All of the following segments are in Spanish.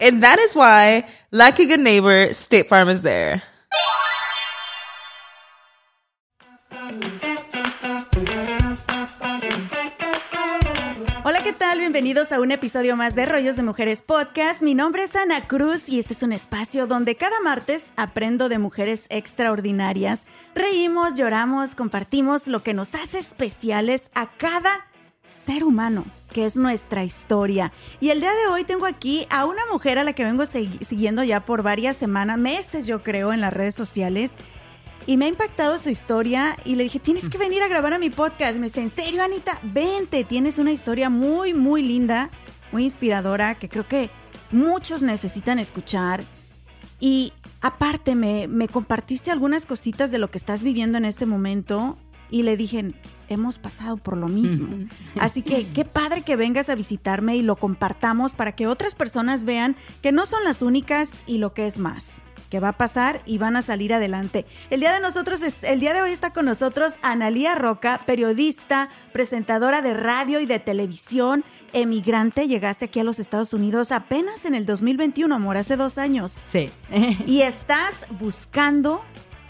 And that is why, like a good neighbor, State Farm is there. Hola, ¿qué tal? Bienvenidos a un episodio más de Rollos de Mujeres Podcast. Mi nombre es Ana Cruz y este es un espacio donde cada martes aprendo de mujeres extraordinarias. Reímos, lloramos, compartimos lo que nos hace especiales a cada ser humano, que es nuestra historia. Y el día de hoy tengo aquí a una mujer a la que vengo siguiendo ya por varias semanas, meses yo creo, en las redes sociales. Y me ha impactado su historia y le dije, tienes que venir a grabar a mi podcast. Y me dice, ¿en serio, Anita? Vente, tienes una historia muy, muy linda, muy inspiradora, que creo que muchos necesitan escuchar. Y aparte, me, me compartiste algunas cositas de lo que estás viviendo en este momento y le dije, hemos pasado por lo mismo. Así que qué padre que vengas a visitarme y lo compartamos para que otras personas vean que no son las únicas y lo que es más que va a pasar y van a salir adelante. El día de nosotros, el día de hoy está con nosotros Analía Roca, periodista, presentadora de radio y de televisión, emigrante. Llegaste aquí a los Estados Unidos apenas en el 2021, amor, hace dos años. Sí. y estás buscando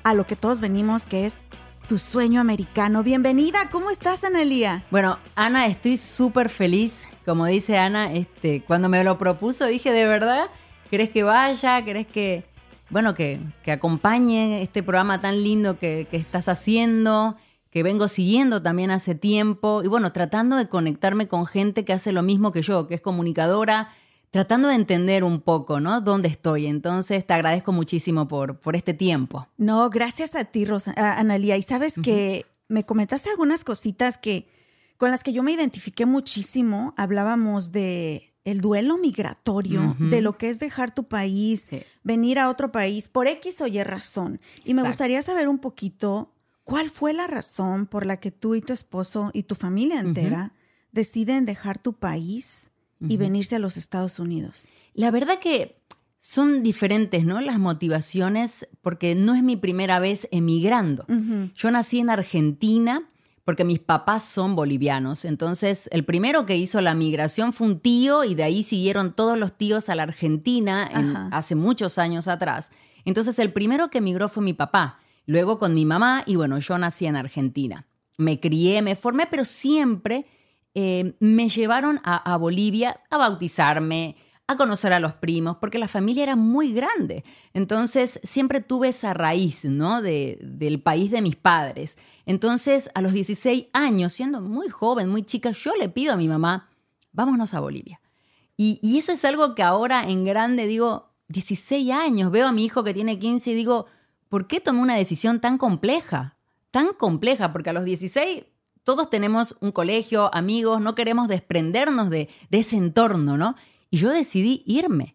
a lo que todos venimos, que es tu sueño americano. Bienvenida, ¿cómo estás, Analia? Bueno, Ana, estoy súper feliz. Como dice Ana, este, cuando me lo propuso dije, ¿de verdad? ¿Querés que vaya? ¿Querés que, bueno, que, que acompañe este programa tan lindo que, que estás haciendo? que vengo siguiendo también hace tiempo y bueno, tratando de conectarme con gente que hace lo mismo que yo, que es comunicadora, tratando de entender un poco, ¿no? Dónde estoy. Entonces, te agradezco muchísimo por, por este tiempo. No, gracias a ti, Rosa, Analia. Y sabes que me comentaste algunas cositas que con las que yo me identifiqué muchísimo. Hablábamos de el duelo migratorio, de lo que es dejar tu país, venir a otro país por X o Y razón. Y me gustaría saber un poquito cuál fue la razón por la que tú y tu esposo y tu familia entera deciden dejar tu país y venirse a los Estados Unidos? La verdad que son diferentes, ¿no? Las motivaciones, porque no es mi primera vez emigrando. Yo nací en Argentina porque mis papás son bolivianos. Entonces, el primero que hizo la migración fue un tío y de ahí siguieron todos los tíos a la Argentina hace muchos años atrás. Entonces, el primero que emigró fue mi papá, luego con mi mamá y bueno, yo nací en Argentina. Me crié, me formé, pero siempre eh, me llevaron a, Bolivia a bautizarme, a conocer a los primos, porque la familia era muy grande. Entonces siempre tuve esa raíz, ¿no? De, del país de mis padres. Entonces a los 16 años, siendo muy joven, muy chica, yo le pido a mi mamá, vámonos a Bolivia. Y, y eso es algo que ahora en grande digo, 16 años, veo a mi hijo que tiene 15 y digo, ¿por qué tomé una decisión tan compleja? Tan compleja, porque a los 16 todos tenemos un colegio, amigos, no queremos desprendernos de, ese entorno, ¿no? Y yo decidí irme.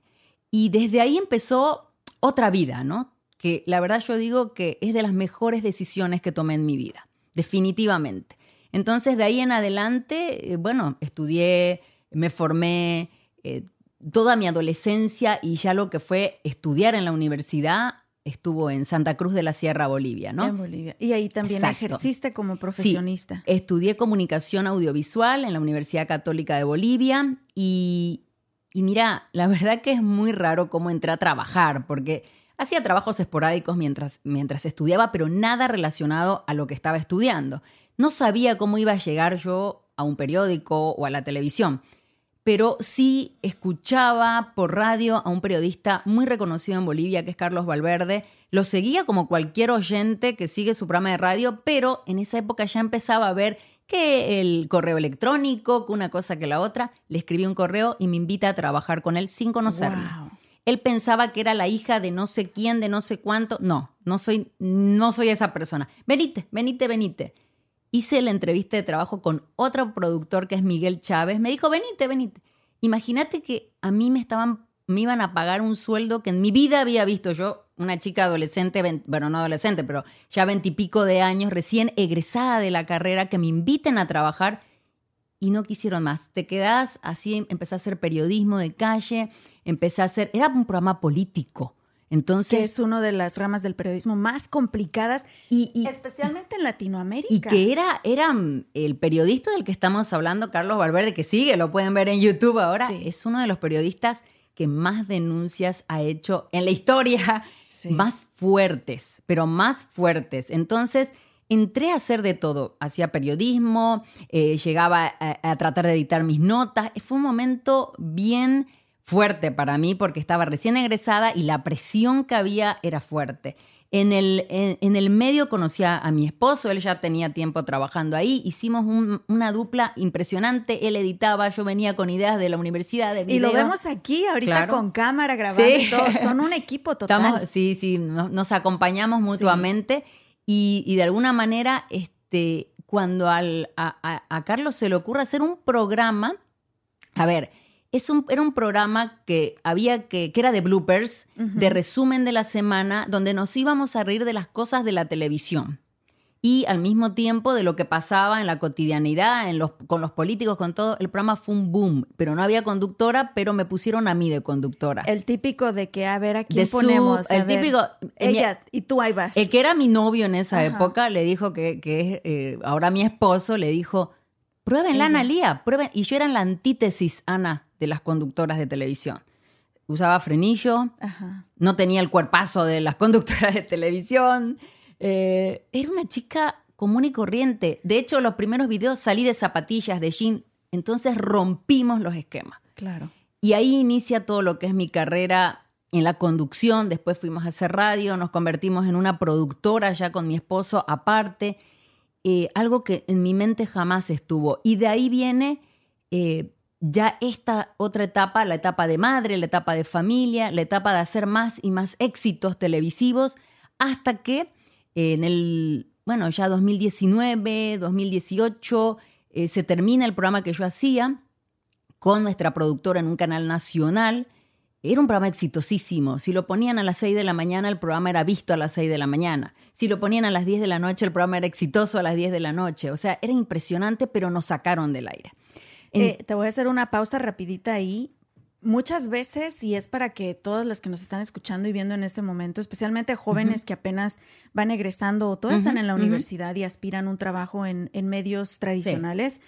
Y desde ahí empezó otra vida, ¿no? Que la verdad yo digo que es de las mejores decisiones que tomé en mi vida, definitivamente. Entonces de ahí en adelante, eh, bueno, estudié, me formé eh, toda mi adolescencia y ya lo que fue estudiar en la universidad estuvo en Santa Cruz de la Sierra, Bolivia, ¿no? En Bolivia. Y ahí también ejerciste como profesionista. Sí, estudié comunicación audiovisual en la Universidad Católica de Bolivia y Y mira, la verdad que es muy raro cómo entré a trabajar, porque hacía trabajos esporádicos mientras, mientras estudiaba, pero nada relacionado a lo que estaba estudiando. No sabía cómo iba a llegar yo a un periódico o a la televisión, pero sí escuchaba por radio a un periodista muy reconocido en Bolivia, que es Carlos Valverde. Lo seguía como cualquier oyente que sigue su programa de radio, pero en esa época ya empezaba a ver que el correo electrónico, que una cosa que la otra, le escribí un correo y me invita a trabajar con él sin conocerlo. Él pensaba que era la hija de no sé quién, de no sé cuánto. No, no soy, no soy esa persona. Venite, venite, venite. Hice la entrevista de trabajo con otro productor que es Miguel Chávez. Me dijo, venite, venite. Imagínate que a mí me estaban, me iban a pagar un sueldo que en mi vida había visto yo, una chica adolescente, bueno, no adolescente, pero ya veintipico de años, recién egresada de la carrera, que me inviten a trabajar y no quisieron más. Te quedás así, empecé a hacer periodismo de calle, empecé a hacer, era un programa político. Entonces, que es una de las ramas del periodismo más complicadas, y, especialmente en Latinoamérica. Y que era, era mm, el periodista del que estamos hablando, Carlos Valverde, que sigue, lo pueden ver en YouTube ahora, es uno de los periodistas que más denuncias ha hecho en la historia, más fuertes, pero más fuertes. Entonces, entré a hacer de todo. Hacía periodismo, eh, llegaba a, tratar de editar mis notas. Fue un momento bien fuerte para mí porque estaba recién egresada y la presión que había era fuerte. En el, en, el medio conocí a, mi esposo, él ya tenía tiempo trabajando ahí, hicimos una dupla impresionante, él editaba, yo venía con ideas de la universidad de. Y lo vemos aquí ahorita con cámara grabando y todo, son un equipo total. sí, sí, nos, acompañamos mutuamente y, de alguna manera, este, cuando al, a, Carlos se le ocurre hacer un programa, a ver, es un, era un programa que había que, que era de bloopers, de resumen de la semana, donde nos íbamos a reír de las cosas de la televisión y al mismo tiempo de lo que pasaba en la cotidianidad, en los, con los políticos, con todo, el programa fue un boom, pero no había conductora, pero me pusieron a mí de conductora. El típico de que, a ver, aquí ponemos. el típico. Ella, y tú ahí vas. El que era mi novio en esa época le dijo que, que eh, ahora mi esposo le dijo, prueben la Analía, prueben. Y yo era la antítesis, Ana, de las conductoras de televisión. Usaba frenillo, no tenía el cuerpazo de las conductoras de televisión. Eh, era una chica común y corriente. De hecho, los primeros videos salí de zapatillas, de jean. Entonces rompimos los esquemas. Claro. Y ahí inicia todo lo que es mi carrera en la conducción. Después fuimos a hacer radio, nos convertimos en una productora ya con mi esposo aparte. Eh, algo que en mi mente jamás estuvo. Y de ahí viene eh, ya esta otra etapa, la etapa de madre, la etapa de familia, la etapa de hacer más y más éxitos televisivos, hasta que en el, bueno, ya 2019, 2018, eh, se termina el programa que yo hacía con nuestra productora en un canal nacional. Era un programa exitosísimo. Si lo ponían a las 6 de la mañana, el programa era visto a las 6 de la mañana. Si lo ponían a las 10 de la noche, el programa era exitoso a las 10 de la noche. O sea, era impresionante, pero nos sacaron del aire. Eh, te voy a hacer una pausa rapidita ahí muchas veces, y es para que todas las que nos están escuchando y viendo en este momento, especialmente jóvenes que apenas van egresando o todas están en la universidad y aspiran un trabajo en, medios tradicionales,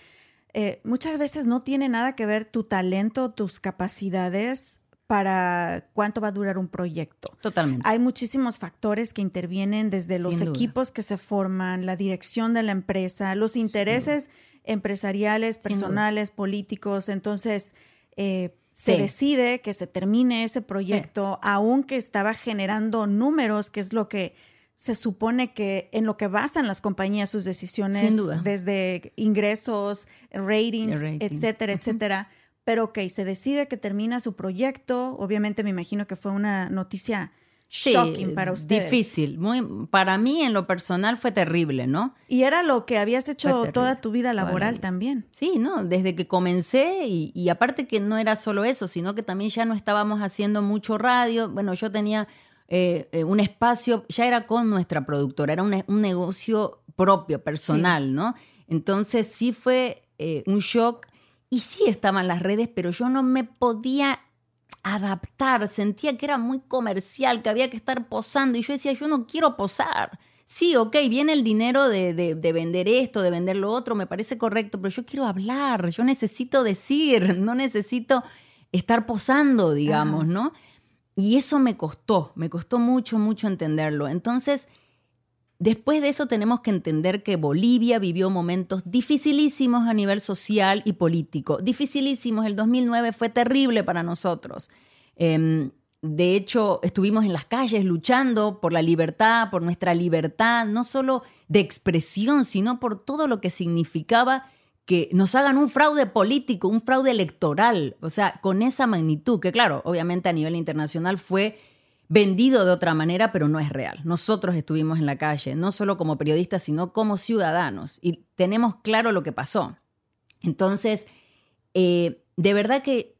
eh, muchas veces no tiene nada que ver tu talento, tus capacidades para cuánto va a durar un proyecto. Totalmente. Hay muchísimos factores que intervienen desde los equipos que se forman, la dirección de la empresa, los intereses empresariales, personales, políticos. Entonces, eh, se decide que se termine ese proyecto, aunque estaba generando números, que es lo que se supone que en lo que basan las compañías sus decisiones, desde ingresos, ratings, etcétera, etcétera. Pero ok, se decide que termina su proyecto. Obviamente me imagino que fue una noticia shocking para ustedes. Difícil. Muy, para mí, en lo personal, fue terrible, ¿no? Y era lo que habías hecho toda tu vida laboral también. Sí, ¿no? Desde que comencé, y, aparte que no era solo eso, sino que también ya no estábamos haciendo mucho radio. Bueno, yo tenía eh, eh, un espacio, ya era con nuestra productora, era un, negocio propio, personal, ¿no? Entonces sí fue eh, un shock. Y sí estaban las redes, pero yo no me podía adaptar, sentía que era muy comercial, que había que estar posando y yo decía, yo no quiero posar. Sí, ok, viene el dinero de, de, vender esto, de vender lo otro, me parece correcto, pero yo quiero hablar, yo necesito decir, no necesito estar posando, digamos, ¿no? Y eso me costó, me costó mucho, mucho entenderlo. Entonces, después de eso tenemos que entender que Bolivia vivió momentos dificilísimos a nivel social y político. Dificilísimos, el 2009 fue terrible para nosotros. Em, de hecho, estuvimos en las calles luchando por la libertad, por nuestra libertad, no solo de expresión, sino por todo lo que significaba que nos hagan un fraude político, un fraude electoral, o sea, con esa magnitud, que claro, obviamente a nivel internacional fue vendido de otra manera, pero no es real. Nosotros estuvimos en la calle, no solo como periodistas, sino como ciudadanos, y tenemos claro lo que pasó. Entonces, eh, de verdad que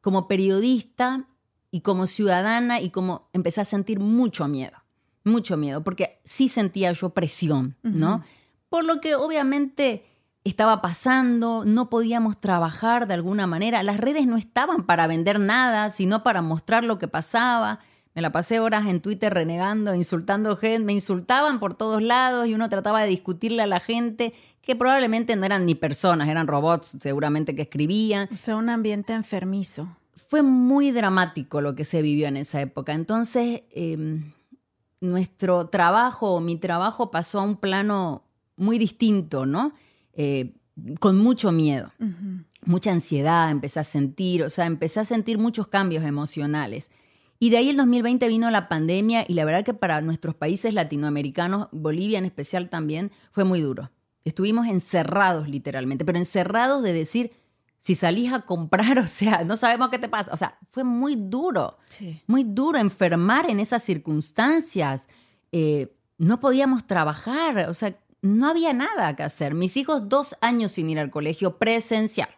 como periodista y como ciudadana y como empecé a sentir mucho miedo, mucho miedo, porque sí sentía yo presión, ¿no? Por lo que obviamente estaba pasando, no podíamos trabajar de alguna manera, las redes no estaban para vender nada, sino para mostrar lo que pasaba. Me la pasé horas en Twitter renegando, insultando gente, me insultaban por todos lados y uno trataba de discutirle a la gente que probablemente no eran ni personas, eran robots seguramente que escribían. O sea, un ambiente enfermizo. Fue muy dramático lo que se vivió en esa época. Entonces, em, nuestro trabajo, mi trabajo pasó a un plano muy distinto, ¿no? Eh, con mucho miedo, mucha ansiedad empecé a sentir, o sea, empecé a sentir muchos cambios emocionales. Y de ahí el 2020 vino la pandemia y la verdad que para nuestros países latinoamericanos, Bolivia en especial también, fue muy duro. Estuvimos encerrados literalmente, pero encerrados de decir, si salís a comprar, o sea, no sabemos qué te pasa. O sea, fue muy duro, muy duro enfermar en esas circunstancias. Eh, no podíamos trabajar, o sea, no había nada que hacer. Mis hijos dos años sin ir al colegio presencial.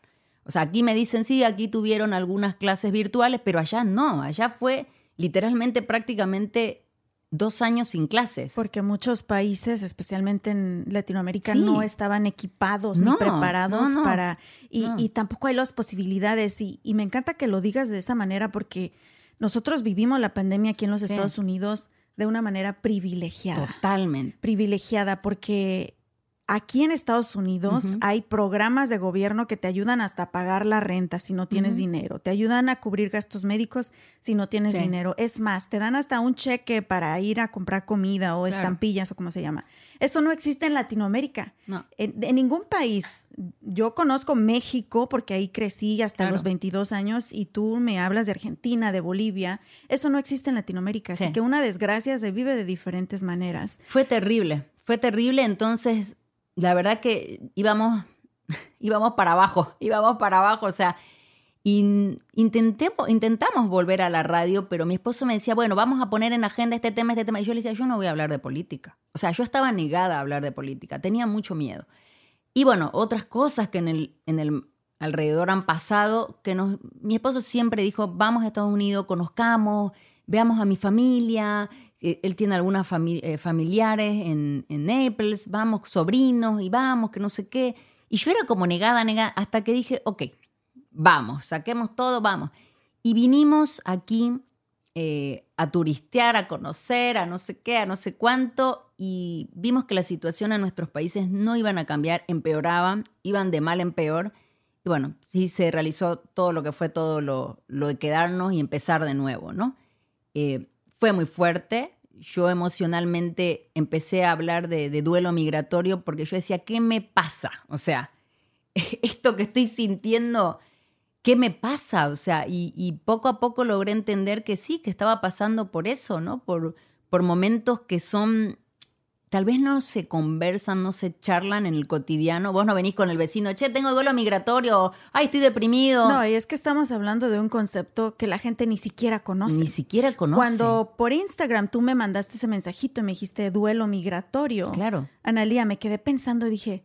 O sea, aquí me dicen, sí, aquí tuvieron algunas clases virtuales, pero allá no, allá fue literalmente prácticamente dos años sin clases. Porque muchos países, especialmente en Latinoamérica, no estaban equipados ni preparados para... Y, tampoco hay las posibilidades. Y, me encanta que lo digas de esa manera porque nosotros vivimos la pandemia aquí en los Estados Unidos de una manera privilegiada. Totalmente. Privilegiada porque aquí en Estados Unidos hay programas de gobierno que te ayudan hasta a pagar la renta si no tienes dinero, te ayudan a cubrir gastos médicos si no tienes dinero. Es más, te dan hasta un cheque para ir a comprar comida o estampillas o como se llama. Eso no existe en Latinoamérica. En, ningún país. Yo conozco México porque ahí crecí hasta los 22 años y tú me hablas de Argentina, de Bolivia. Eso no existe en Latinoamérica. Así que una desgracia se vive de diferentes maneras. Fue terrible. Fue terrible. Entonces, la verdad que íbamos, íbamos para abajo. Íbamos para abajo. O sea, intentemos, intentamos volver a la radio, pero mi esposo me decía, bueno, vamos a poner en agenda este tema, este tema. Y yo le decía, yo no voy a hablar de política. O sea, yo estaba negada a hablar de política, tenía mucho miedo. Y bueno, otras cosas que en el, en el alrededor han pasado, que nos, mi esposo siempre dijo, vamos a Estados Unidos, conozcamos, veamos a mi familia. Eh, él tiene algunas eh, familiares en, en Naples, vamos, sobrinos, y vamos, que no sé qué. Y yo era como negada, negada, hasta que dije, ok, vamos, saquemos todo, vamos. Y vinimos aquí eh, a turistear, a conocer, a no sé qué, a no sé cuánto, y vimos que la situación en nuestros países no iban a cambiar, empeoraban, iban de mal en peor. Y bueno, sí se realizó todo lo que fue todo lo, de quedarnos y empezar de nuevo, ¿no? Eh, fue muy fuerte. Yo emocionalmente empecé a hablar de, duelo migratorio porque yo decía, ¿qué me pasa? O sea, esto que estoy sintiendo ¿qué me pasa? O sea, y, poco a poco logré entender que sí, que estaba pasando por eso, ¿no? Por, por momentos que son, tal vez no se conversan, no se charlan en el cotidiano. Vos no venís con el vecino, che, tengo duelo migratorio, ay, estoy deprimido. No, y es que estamos hablando de un concepto que la gente ni siquiera conoce. Ni siquiera conoce. Cuando por Instagram tú me mandaste ese mensajito y me dijiste duelo migratorio. Claro. Analía, me quedé pensando y dije,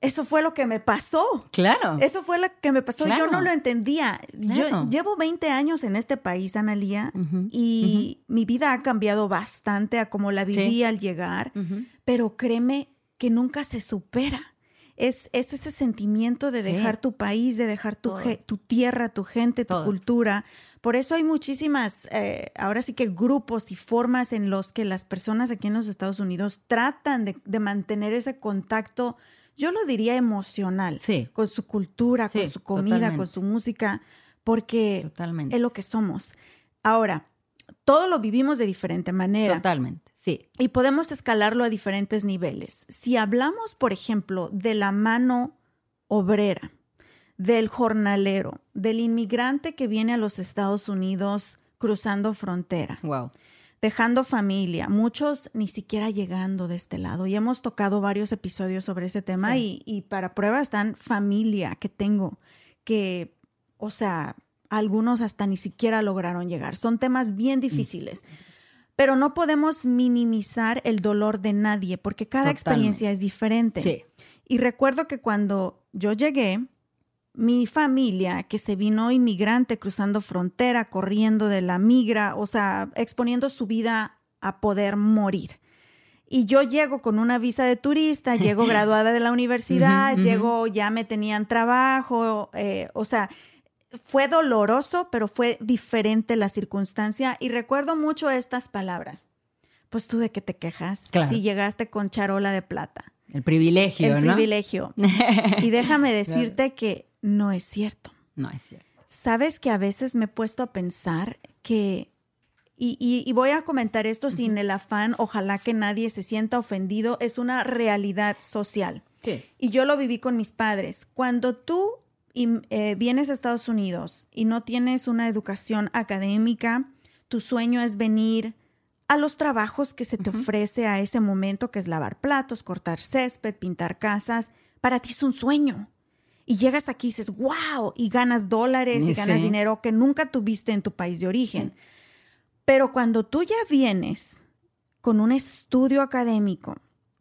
eso fue lo que me pasó. Claro. Eso fue lo que me pasó. Yo no lo entendía. Yo llevo 20 años en este país, Analía, y mi vida ha cambiado bastante a como la viví al llegar, pero créeme que nunca se supera. Es, ese sentimiento de dejar tu país, de dejar tu, tu tierra, tu gente, tu cultura. Por eso hay muchísimas, eh, ahora sí que grupos y formas en los que las personas aquí en los Estados Unidos tratan de, de mantener ese contacto yo lo diría emocional, con su cultura, con su comida, con su música, porque Totalmente. es lo que somos. Ahora, todo lo vivimos de diferente manera. Totalmente, sí. Y podemos escalarlo a diferentes niveles. Si hablamos, por ejemplo, de la mano obrera, del jornalero, del inmigrante que viene a los Estados Unidos cruzando frontera, Wow. Dejando familia, muchos ni siquiera llegando de este lado. Y hemos tocado varios episodios sobre ese tema y, y para prueba están familia que tengo, que, o sea, algunos hasta ni siquiera lograron llegar. Son temas bien difíciles. Pero no podemos minimizar el dolor de nadie porque cada Totalmente. experiencia es diferente. Sí. Y recuerdo que cuando yo llegué, mi familia, que se vino inmigrante cruzando frontera, corriendo de la migra, o sea, exponiendo su vida a poder morir. Y yo llego con una visa de turista, llego graduada de la universidad, llego, ya me tenían trabajo, eh, o sea, fue doloroso, pero fue diferente la circunstancia. Y recuerdo mucho estas palabras. Pues tú de qué te quejas Claro. si llegaste con charola de plata El privilegio, el ¿no? privilegio. y déjame decirte que no es cierto. No es cierto. Sabes que a veces me he puesto a pensar que, y, y- y voy a comentar esto sin el afán, ojalá que nadie se sienta ofendido, es una realidad social. Sí. Y yo lo viví con mis padres. Cuando tú eh, vienes a Estados Unidos y no tienes una educación académica, tu sueño es venir a los trabajos que se te ofrece a ese momento, que es lavar platos, cortar césped, pintar casas. Para ti es un sueño. Y llegas aquí y dices, wow, y ganas dólares y ganas dinero que nunca tuviste en tu país de origen. Pero cuando tú ya vienes con un estudio académico,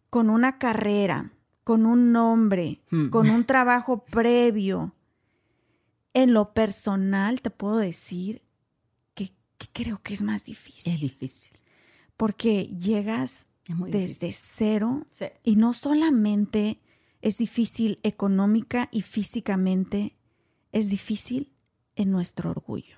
con una carrera, con un nombre, Hmm. con un trabajo previo, en lo personal te puedo decir que, que creo que es más difícil. Es difícil. Porque llegas desde difícil. cero Sí. y no solamente es difícil económica y físicamente, es difícil en nuestro orgullo.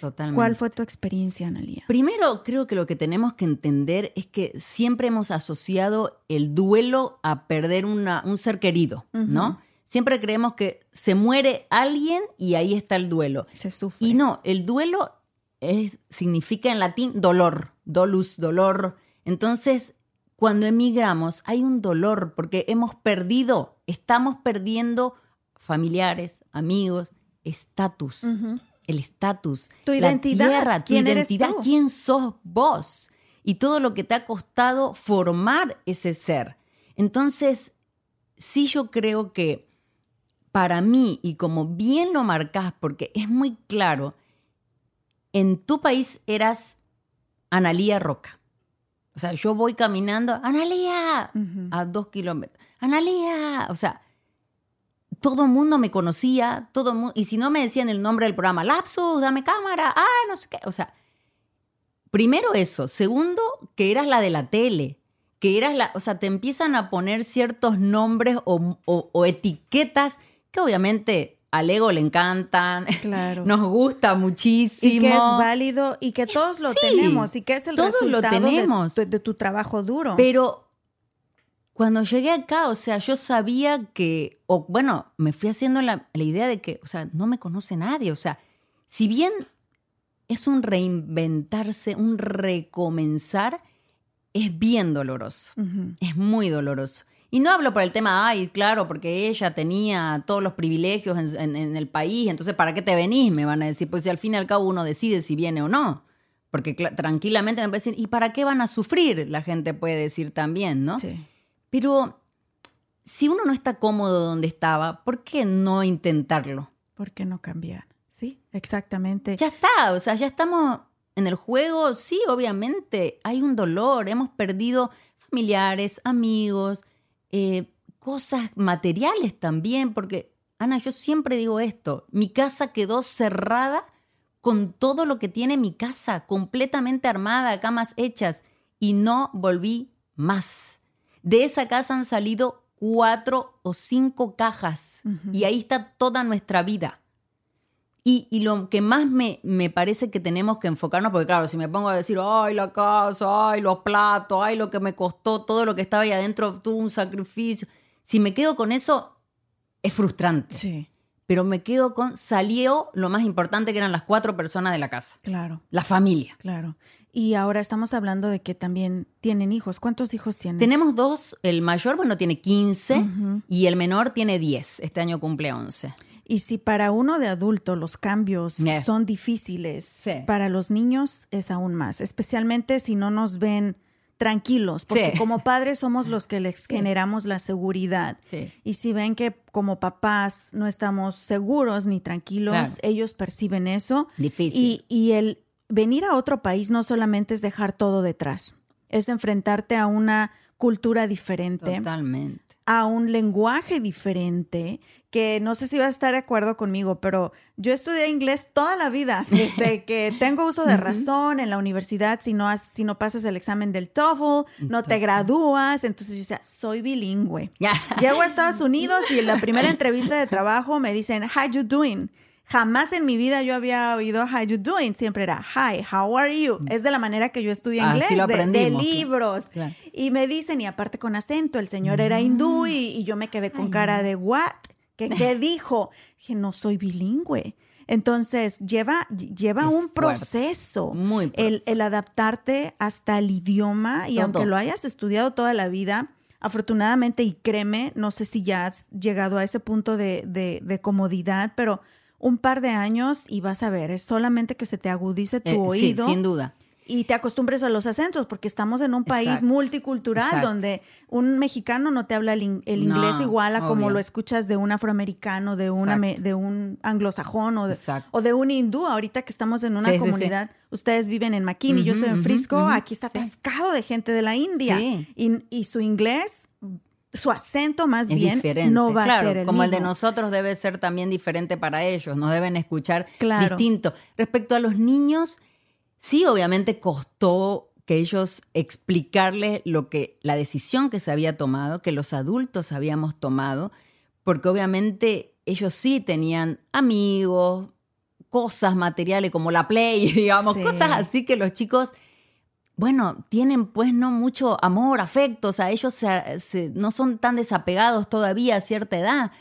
Totalmente. ¿Cuál fue tu experiencia, Analia? Primero, creo que lo que tenemos que entender es que siempre hemos asociado el duelo a perder una- un ser querido, ¿no? Siempre creemos que se muere alguien y ahí está el duelo. Se sufre. Y no, el duelo es- significa en latín dolor, dolus, dolor. Entonces, cuando emigramos hay un dolor porque hemos perdido, estamos perdiendo familiares, amigos, estatus, el estatus, Tu la identidad, tierra, tu ¿quién eres identidad, tú? quién sos vos y todo lo que te ha costado formar ese ser. Entonces, sí yo creo que para mí, y como bien lo marcás, porque es muy claro, en tu país eras Analía Roca. O sea, yo voy caminando, Analía, a dos kilómetros. Analía, o sea, todo el mundo me conocía, todo mundo, y si no me decían el nombre del programa, Lapsus, dame cámara, ah, no sé qué, o sea, primero eso, segundo, que eras la de la tele, que eras la, o sea, te empiezan a poner ciertos nombres o, o- o etiquetas que obviamente al ego le encantan, Claro. nos gusta muchísimo. y que es válido y que todos lo Sí, tenemos y que es el todos resultado de- tenemos. De, de tu trabajo duro. Pero cuando llegué acá, o sea, yo sabía que, o bueno, me fui haciendo la, la idea de que, o sea, no me conoce nadie. O sea, si bien es un reinventarse, un recomenzar, es bien doloroso. Es muy doloroso. Y no hablo por el tema, ay, claro, porque ella tenía todos los privilegios en, en- en el país, entonces ¿para qué te venís? Me van a decir, pues si al fin y al cabo uno decide si viene o no. Porque tranquilamente me pueden decir, ¿y para qué van a sufrir? La gente puede decir también, ¿no? Sí. Pero si uno no está cómodo donde estaba, ¿por qué no intentarlo? ¿Por qué no cambiar? Sí, exactamente. Ya está, o sea, ya estamos en el juego, sí, obviamente, hay un dolor, hemos perdido familiares, amigos, eh, cosas materiales también, porque, Ana, yo siempre digo esto, mi casa quedó cerrada con todo lo que tiene mi casa, completamente armada, camas hechas, y no volví más. De esa casa han salido cuatro o cinco cajas, y ahí está toda nuestra vida. Y, y lo que más me, me parece que tenemos que enfocarnos, porque claro, si me pongo a decir, ay, la casa, ay, los platos, ay, lo que me costó, todo lo que estaba ahí adentro tuvo un sacrificio, si me quedo con eso, es frustrante. Sí. pero me quedo con, salió lo más importante que eran las cuatro personas de la casa, Claro, la familia. claro. Y ahora estamos hablando de que también tienen hijos. ¿Cuántos hijos tienen? Tenemos dos, el mayor, bueno, tiene 15 y el menor tiene 10, este año cumple 11. Y si para uno de adulto los cambios Yeah. son difíciles, Sí. para los niños es aún más, especialmente si no nos ven tranquilos, porque Sí. como padres somos los que les generamos la seguridad. Sí. Y si ven que como papás no estamos seguros ni tranquilos, Claro. ellos perciben eso. Difícil. Y, y el venir a otro país no solamente es dejar todo detrás, es enfrentarte a una cultura diferente Totalmente. a un lenguaje diferente, que no sé si vas a estar de acuerdo conmigo, pero yo estudié inglés toda la vida, desde que tengo uso de razón en la universidad, si no, has- si no pasas el examen del TOEFL, no te gradúas, entonces yo decía, soy bilingüe. Llego a Estados Unidos y en la primera entrevista de trabajo me dicen, how you doing? Jamás en mi vida yo había oído how you doing, siempre era hi, how are you? Es de la manera que yo estudié inglés, de- libros. Claro. Y me dicen, y aparte con acento, el señor era hindú y, y yo me quedé con cara de, ¿what? ¿Qué, qué dijo? Dije, no soy bilingüe. Entonces, lleva, lleva Es un proceso. muy el, el adaptarte hasta el idioma y Todo. aunque lo hayas estudiado toda la vida, afortunadamente, y créeme, no sé si ya has llegado a ese punto de, de- de comodidad, pero un par de años y vas a ver, es solamente que se te agudice tu Eh, sí, oído sin duda. Y te acostumbres a los acentos, porque estamos en un país Exacto. multicultural Exacto. donde un mexicano no te habla el, in- el No, inglés igual a como lo escuchas de un afroamericano, de, una, de un anglosajón o de, o de un hindú. Ahorita que estamos en una Sí, sí, sí. comunidad, ustedes viven en McKinney, yo estoy en Frisco, aquí está sí. atascado de gente de la India. Sí. Y, y su inglés, su acento más Es bien, diferente. no va claro, a ser el como el de nosotros debe ser también diferente para ellos, nos deben escuchar Claro. distinto. Respecto a los niños, sí, obviamente costó que ellos explicarles lo que la decisión que se había tomado, que los adultos habíamos tomado, porque obviamente ellos sí tenían amigos, cosas materiales como la Play, digamos, Sí. cosas así que los chicos bueno, tienen pues no mucho amor, afecto, o sea, ellos se- se- no son tan desapegados todavía a cierta edad.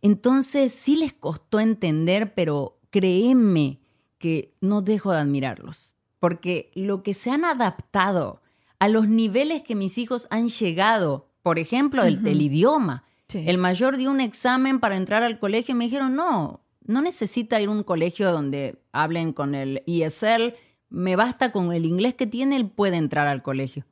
Entonces sí les costó entender, pero créeme que no dejo de admirarlos, porque lo que se han adaptado a los niveles que mis hijos han llegado, por ejemplo, el, Ujú. el idioma. Sí. El mayor dio un examen para entrar al colegio y me dijeron, no, no necesita ir a un colegio donde hablen con el ESL, me basta con el inglés que tiene, él puede entrar al colegio.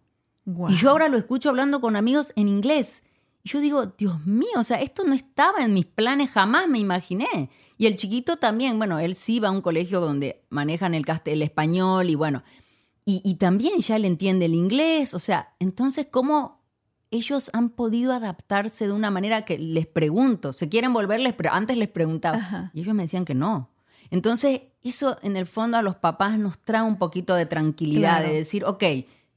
Y yo ahora lo escucho hablando con amigos en inglés. Y yo digo, Dios mío, o sea, esto no estaba en mis planes, jamás me imaginé. Y el chiquito también, bueno, él sí va a un colegio donde manejan el, el español y bueno, y, y también ya él entiende el inglés, o sea, entonces, ¿cómo ellos han podido adaptarse de una manera que les pregunto? ¿Se quieren volver? Les Antes les preguntaba Ajá. y ellos me decían que no. Entonces, eso en el fondo a los papás nos trae un poquito de tranquilidad, Claro. de decir, ok,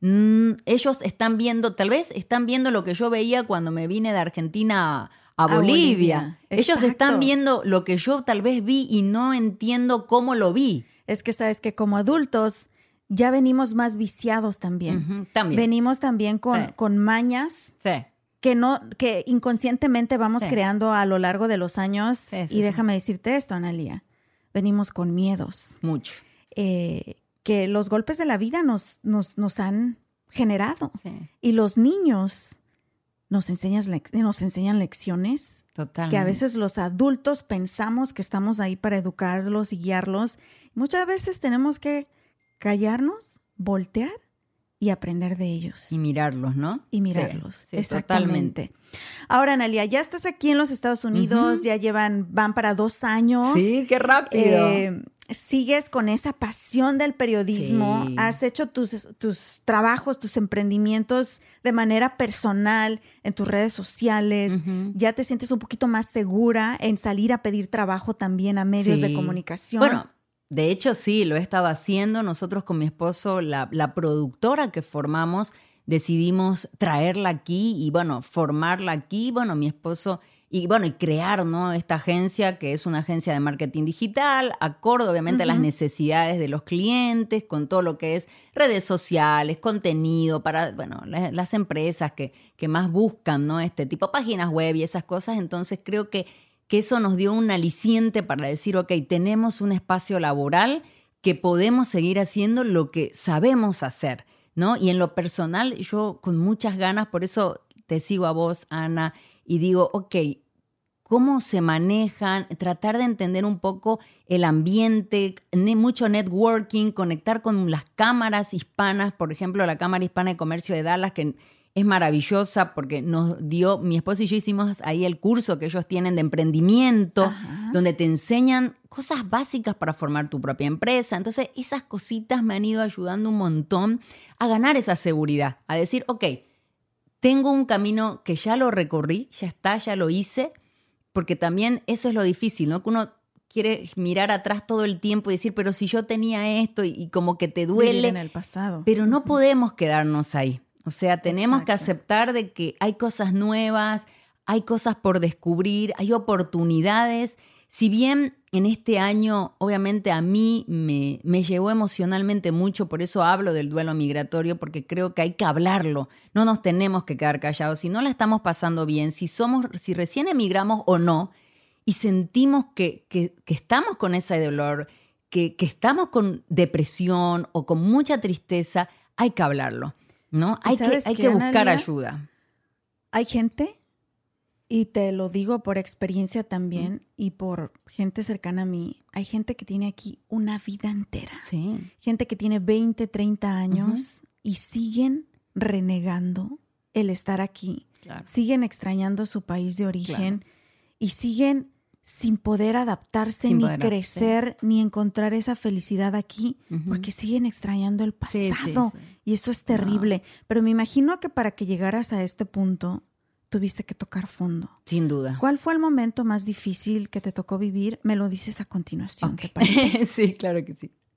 mm, ellos están viendo, tal vez están viendo lo que yo veía cuando me vine de Argentina a, a A Bolivia. Bolivia, Ellos están viendo lo que yo tal vez vi y no entiendo cómo lo vi. Es que sabes que como adultos ya venimos más viciados también. También. Venimos también con, Sí. con mañas Sí. que no, que inconscientemente vamos Sí. creando a lo largo de los años. Y déjame decirte esto, Analia. Venimos con miedos. Mucho. eh, que los golpes de la vida nos, nos, nos han generado. Y los niños nos, enseñas nos enseñan lecciones totalmente. que a veces los adultos pensamos que estamos ahí para educarlos y guiarlos. Muchas veces tenemos que callarnos, voltear y aprender de ellos. Y mirarlos, ¿no? Y mirarlos. Sí, sí, Exactamente. Ahora, Analia, ya estás aquí en los Estados Unidos, ya llevan, van para dos años. Sí, qué rápido. Eh, sigues con esa pasión del periodismo, Sí. has hecho tus, tus trabajos, tus emprendimientos de manera personal en tus redes sociales, ya te sientes un poquito más segura en salir a pedir trabajo también a medios de comunicación. Bueno, de hecho sí, lo he estado haciendo. Nosotros con mi esposo, la, la productora que formamos, decidimos traerla aquí y bueno, formarla aquí. Bueno, mi esposo y bueno, y crear ¿no? esta agencia que es una agencia de marketing digital, acorde obviamente a las necesidades de los clientes, con todo lo que es redes sociales, contenido para bueno, la- las empresas que, que más buscan ¿no? este tipo, páginas web y esas cosas. Entonces creo que que eso nos dio un aliciente para decir, ok, tenemos un espacio laboral que podemos seguir haciendo lo que sabemos hacer, ¿no? Y en lo personal, yo con muchas ganas, por eso te sigo a vos, Ana, y digo, ok, cómo se manejan, tratar de entender un poco el ambiente, mucho networking, conectar con las cámaras hispanas, por ejemplo, la Cámara Hispana de Comercio de Dallas, que es maravillosa porque nos dio, mi esposo y yo hicimos ahí el curso que ellos tienen de emprendimiento, donde te enseñan cosas básicas para formar tu propia empresa. Entonces, esas cositas me han ido ayudando un montón a ganar esa seguridad, a decir, ok, tengo un camino que ya lo recorrí, ya está, ya lo hice porque también eso es lo difícil, ¿no? Que uno quiere mirar atrás todo el tiempo y decir, pero si yo tenía esto y, como que te duele. en el pasado. Pero no podemos quedarnos ahí. O sea, tenemos que aceptar de que hay cosas nuevas, hay cosas por descubrir, hay oportunidades. Si bien en este año, obviamente a mí me, me llevó emocionalmente mucho, por eso hablo del duelo migratorio, porque creo que hay que hablarlo. No nos tenemos que quedar callados. Si no la estamos pasando bien, si somos, si recién emigramos o no, y sentimos que, que, estamos con ese dolor, que, que, estamos con depresión o con mucha tristeza, hay que hablarlo. ¿no? Hay que, hay que buscar ayuda. Hay gente y te lo digo por experiencia también y por gente cercana a mí. Hay gente que tiene aquí una vida entera. Sí. Gente que tiene 20, 30 años y siguen renegando el estar aquí. Siguen extrañando su país de origen y siguen sin poder adaptarse, ni crecer, ni encontrar esa felicidad aquí, porque siguen extrañando el pasado. y eso es terrible. Pero me imagino que para que llegaras a este punto, tuviste que tocar fondo. Sin duda. ¿Cuál fue el momento más difícil que te tocó vivir? Me lo dices a continuación, sí, claro que sí.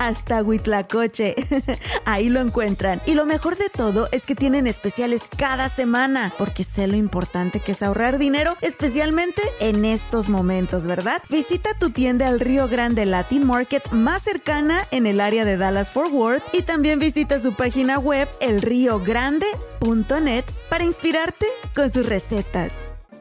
hasta huitlacoche. Ahí lo encuentran. Y lo mejor de todo es que tienen especiales cada semana, porque sé lo importante que es ahorrar dinero, especialmente en estos momentos, ¿verdad? Visita tu tienda al Río Grande Latin Market más cercana en el área de Dallas Fort Worth y también visita su página web elriogrande.net para inspirarte con sus recetas.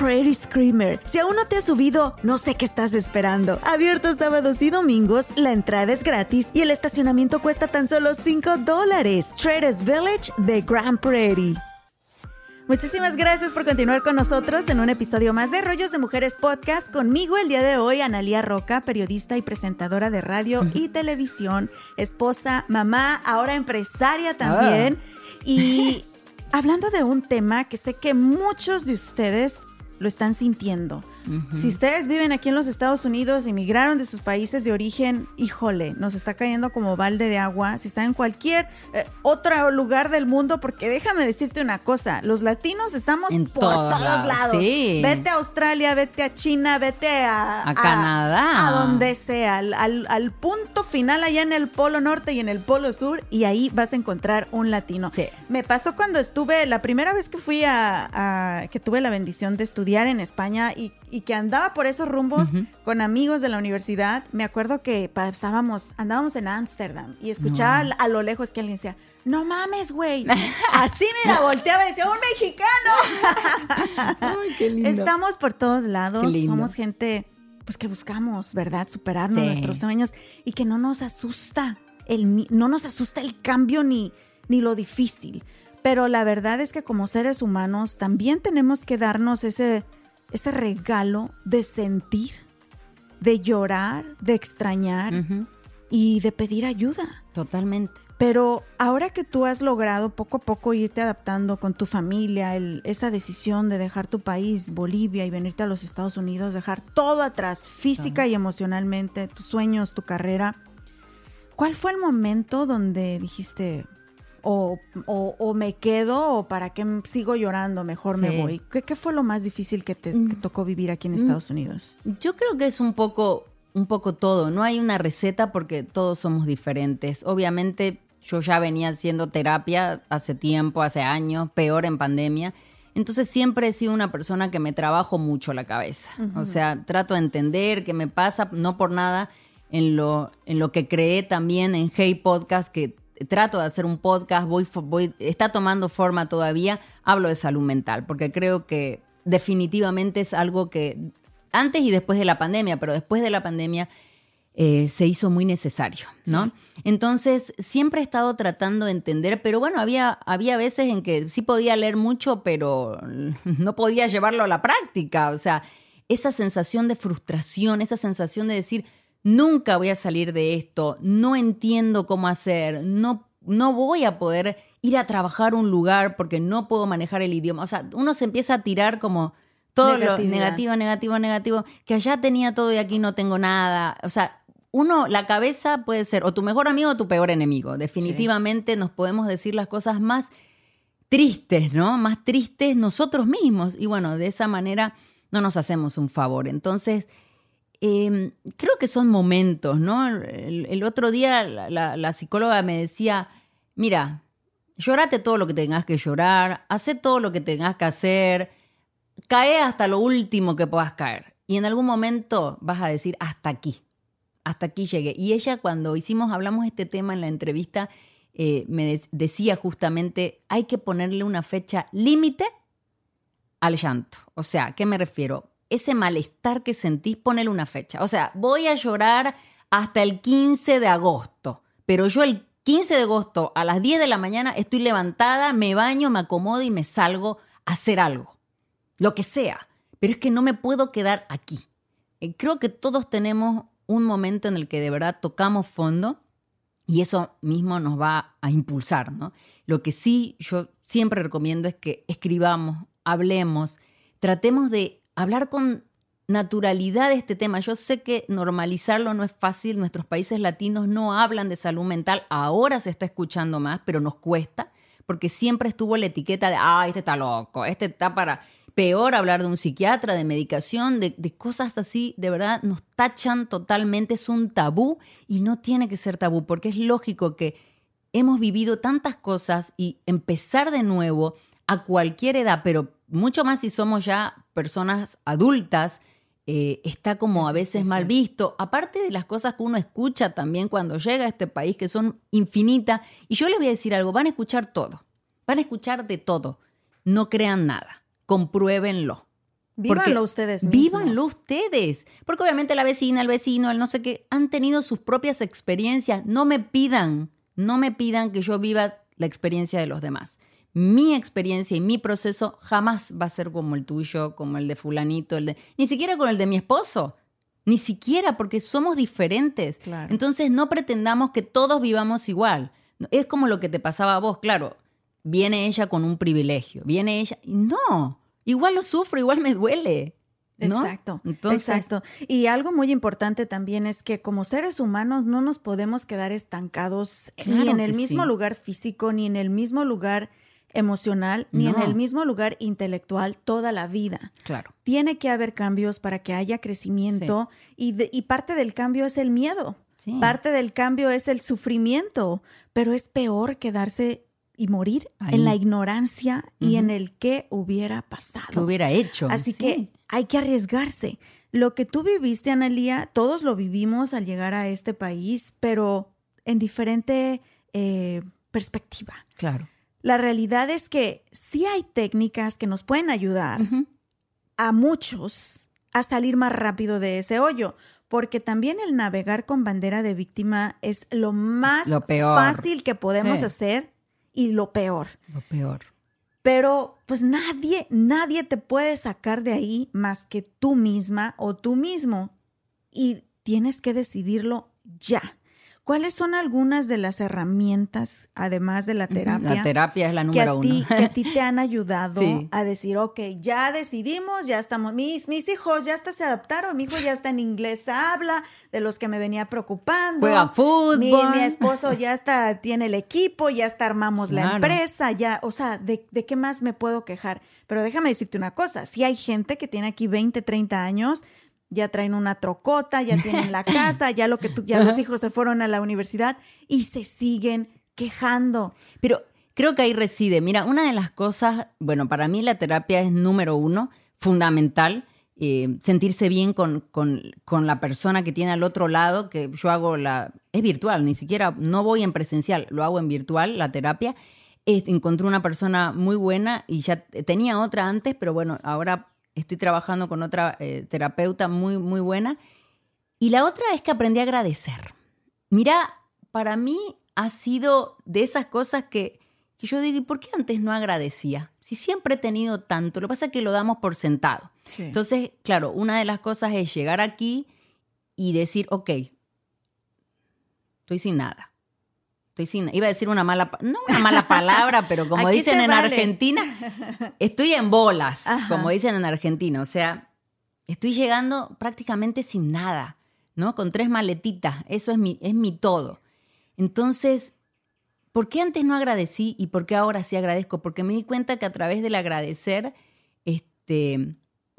Prairie Screamer. Si aún no te has subido, no sé qué estás esperando. Abierto sábados y domingos, la entrada es gratis y el estacionamiento cuesta tan solo 5 dólares. Traders Village de Grand Prairie. Muchísimas gracias por continuar con nosotros en un episodio más de Rollos de Mujeres Podcast. Conmigo el día de hoy, Analía Roca, periodista y presentadora de radio y televisión, esposa, mamá, ahora empresaria también. Ah. Y hablando de un tema que sé que muchos de ustedes lo están sintiendo. Si ustedes viven aquí en los Estados Unidos, emigraron de sus países de origen, híjole, nos está cayendo como balde de agua. Si están en cualquier eh, otro lugar del mundo, porque déjame decirte una cosa, los latinos estamos por todos, lados. Vete a Australia, vete a China, vete a, a, Canadá. A donde sea, al, punto final allá en el Polo Norte y en el Polo Sur, y ahí vas a encontrar un latino. Me pasó cuando estuve, la primera vez que fui a, que tuve la bendición de estudiar en España y y que andaba por esos rumbos con amigos de la universidad, me acuerdo que pasábamos, andábamos en Ámsterdam y escuchaba a lo lejos que alguien decía, no mames, güey. Así mira, volteaba y decía, un mexicano. Ay, qué lindo. Estamos por todos lados, somos gente pues que buscamos, ¿verdad? Superarnos nuestros sueños y que no nos asusta el no nos asusta el cambio ni ni lo difícil. Pero la verdad es que como seres humanos también tenemos que darnos ese ese regalo de sentir, de llorar, de extrañar y de pedir ayuda. Totalmente. Pero ahora que tú has logrado poco a poco irte adaptando con tu familia, esa decisión de dejar tu país, Bolivia, y venirte a los Estados Unidos, dejar todo atrás, física y emocionalmente, tus sueños, tu carrera, ¿cuál fue el momento donde dijiste, o, me quedo o para qué sigo llorando, mejor me voy? ¿Qué, fue lo más difícil que te mm. tocó vivir aquí en mm. Estados Unidos? Yo creo que es un poco un poco todo. No hay una receta porque todos somos diferentes. Obviamente yo ya venía haciendo terapia hace tiempo, hace años, peor en pandemia. Entonces siempre he sido una persona que me trabajo mucho la cabeza. O sea, trato de entender qué me pasa, no por nada, en lo, en lo que creé también en Hey Podcast, que trato de hacer un podcast, voy, voy, está tomando forma todavía, hablo de salud mental, porque creo que definitivamente es algo que antes y después de la pandemia, pero después de la pandemia eh, se hizo muy necesario, ¿no? Entonces, siempre he estado tratando de entender, pero bueno, había, había veces en que sí podía leer mucho, pero no podía llevarlo a la práctica. O sea, esa sensación de frustración, esa sensación de decir, nunca voy a salir de esto, no entiendo cómo hacer, no, no voy a poder ir a trabajar a un lugar porque no puedo manejar el idioma. O sea, uno se empieza a tirar como todo lo negativo, negativo, negativo, que allá tenía todo y aquí no tengo nada. O sea, uno, la cabeza puede ser o tu mejor amigo o tu peor enemigo. Definitivamente nos podemos decir las cosas más tristes, ¿no? Más tristes nosotros mismos. Y bueno, de esa manera no nos hacemos un favor. Entonces, em, creo que son momentos, ¿no? El, otro día la, psicóloga me decía, mira, llorate todo lo que tengas que llorar, hace todo lo que tengas que hacer, cae hasta lo último que puedas caer. Y en algún momento vas a decir, hasta aquí hasta aquí llegué. Y ella cuando hicimos, hablamos este tema en la entrevista, eh, me decía justamente, hay que ponerle una fecha límite al llanto. O sea, ¿qué me refiero? Ese malestar que sentís, ponele una fecha. O sea, voy a llorar hasta el 15 de agosto, pero yo el 15 de agosto a las 10 de la mañana estoy levantada, me baño, me acomodo y me salgo a hacer algo. Lo que sea. Pero es que no me puedo quedar aquí. Eh, creo que todos tenemos un momento en el que de verdad tocamos fondo y eso mismo nos va a impulsar, ¿no? Lo que sí yo siempre recomiendo es que escribamos, hablemos, tratemos de hablar con naturalidad de este tema. Yo sé que normalizarlo no es fácil, nuestros países latinos no hablan de salud mental, ahora se está escuchando más, pero nos cuesta, porque siempre estuvo la etiqueta de, ah, este está loco, este está para peor hablar de un psiquiatra, de medicación, de, cosas así, de verdad nos tachan totalmente, es un tabú y no tiene que ser tabú, porque es lógico que hemos vivido tantas cosas y empezar de nuevo a cualquier edad, pero mucho más si somos ya personas adultas, eh, está como a veces mal visto, aparte de las cosas que uno escucha también cuando llega a este país, que son infinitas, y yo les voy a decir algo, van a escuchar todo, van a escuchar de todo, no crean nada compruébenlo. Vívanlo ustedes mismos. Vívanlo ustedes. Porque obviamente la vecina, el vecino, el no sé qué, han tenido sus propias experiencias. No me pidan, no me pidan que yo viva la experiencia de los demás. Mi experiencia y mi proceso jamás va a ser como el tuyo, como el de fulanito, el de, ni siquiera con el de mi esposo. Ni siquiera porque somos diferentes. Entonces no pretendamos que todos vivamos igual. Es como lo que te pasaba a vos, claro. Viene ella con un privilegio, viene ella... No, igual lo sufro, igual me duele. Exacto, exacto. Y algo muy importante también es que como seres humanos no nos podemos quedar estancados ni en el mismo lugar físico, ni en el mismo lugar emocional, ni en el mismo lugar intelectual toda la vida. Claro. Tiene que haber cambios para que haya crecimiento y, y, parte del cambio es el miedo. Parte del cambio es el sufrimiento, pero es peor quedarse y morir en la ignorancia y en el qué hubiera pasado. ¿Qué hubiera hecho? Así que hay que arriesgarse. Lo que tú viviste, Analía, todos lo vivimos al llegar a este país, pero en diferente eh, perspectiva. Claro. La realidad es que sí hay técnicas que nos pueden ayudar a muchos a salir más rápido de ese hoyo, porque también el navegar con bandera de víctima es lo más fácil que podemos hacer y lo peor. Lo peor. Pero pues nadie, nadie te puede sacar de ahí más que tú misma o tú mismo. Y tienes que decidirlo ya. ¿Cuáles son algunas de las herramientas, además de la terapia? La terapia es la que número a ti, uno. que a ti te han ayudado Sí. a decir, ok, ya decidimos, ya estamos, mis, mis hijos ya hasta se adaptaron, mi hijo ya está en inglés, habla de los que me venía preocupando. Juega fútbol. Mi, mi esposo ya está, tiene el equipo, ya está armamos la Claro. empresa, ya, o sea, ¿de, ¿de qué más me puedo quejar? Pero déjame decirte una cosa, si hay gente que tiene aquí 20, 30 años, ya traen una trocota, ya tienen la casa, ya lo que tú, ya los hijos se fueron a la universidad y se siguen quejando. Pero creo que ahí reside. Mira, una de las cosas, bueno, para mí la terapia es número uno, fundamental. eh, sentirse bien con, con- con la persona que tiene al otro lado, que yo hago la... Es virtual, ni siquiera, no voy en presencial, lo hago en virtual, la terapia. Eh, encontré una persona muy buena y ya tenía otra antes, pero bueno, ahora estoy trabajando con otra eh, terapeuta muy, muy buena. Y la otra es que aprendí a agradecer. Mira, para mí ha sido de esas cosas que, que yo digo, ¿y por qué antes no agradecía? Si siempre he tenido tanto, lo que pasa es que lo damos por sentado. Sí. Entonces, claro, una de las cosas es llegar aquí y decir, ok, estoy sin nada. Estoy sin, iba a decir una mala, no una mala palabra, pero como dicen en vale. Argentina, estoy en bolas, Ajá. como dicen en Argentina. O sea, estoy llegando prácticamente sin nada, ¿no? Con tres maletitas. Eso es mi, es mi todo. Entonces, ¿por qué antes no agradecí y por qué ahora sí agradezco? Porque me di cuenta que a través del agradecer, este,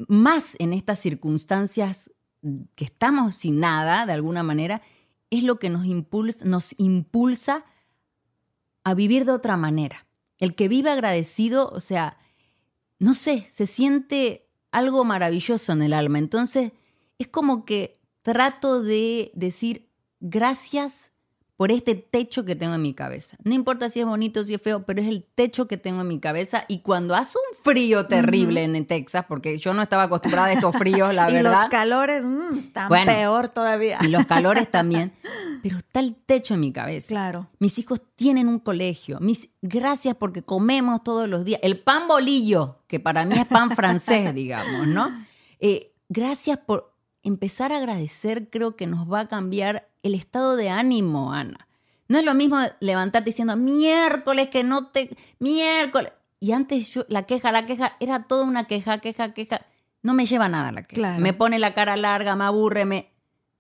más en estas circunstancias que estamos sin nada, de alguna manera, es lo que nos impulsa, nos impulsa a vivir de otra manera. El que vive agradecido, o sea, no sé, se siente algo maravilloso en el alma. Entonces, es como que trato de decir gracias por este techo que tengo en mi cabeza. No importa si es bonito, si es feo, pero es el techo que tengo en mi cabeza. Y cuando hace un frío terrible en Texas, porque yo no estaba acostumbrada a estos fríos, la y verdad. los calores mm, están Bueno. peor todavía. y los calores también. Pero está el techo en mi cabeza. Claro. Mis hijos tienen un colegio. Mis, gracias porque comemos todos los días. El pan bolillo, que para mí es pan francés, digamos, ¿no? Eh, gracias por empezar a agradecer, creo que nos va a cambiar el estado de ánimo, Ana. No es lo mismo levantarte diciendo miércoles que no te. miércoles. Y antes yo, la queja, la queja, era toda una queja, queja, queja. No me lleva nada la queja. Claro. Me pone la cara larga, me aburre, me.